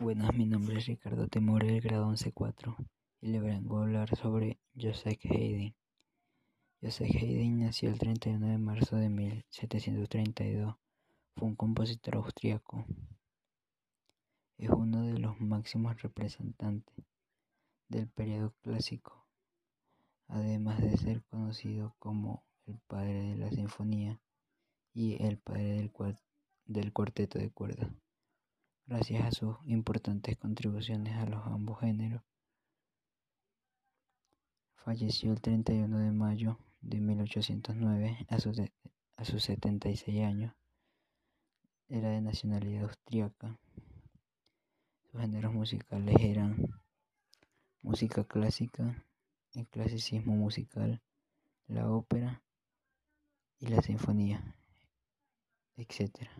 Buenas, mi nombre es Ricardo Temor del grado 11-4 y le vengo a hablar sobre Joseph Haydn. Joseph Haydn nació el 31 de marzo de 1732. Fue un compositor austriaco. Es uno de los máximos representantes del periodo clásico, además de ser conocido como el padre de la sinfonía y el padre del, del cuarteto de cuerdas gracias a sus importantes contribuciones a los ambos géneros. Falleció el 31 de mayo de 1809 a sus, a sus 76 años. Era de nacionalidad austríaca. Sus géneros musicales eran música clásica, el clasicismo musical, la ópera y la sinfonía, etc.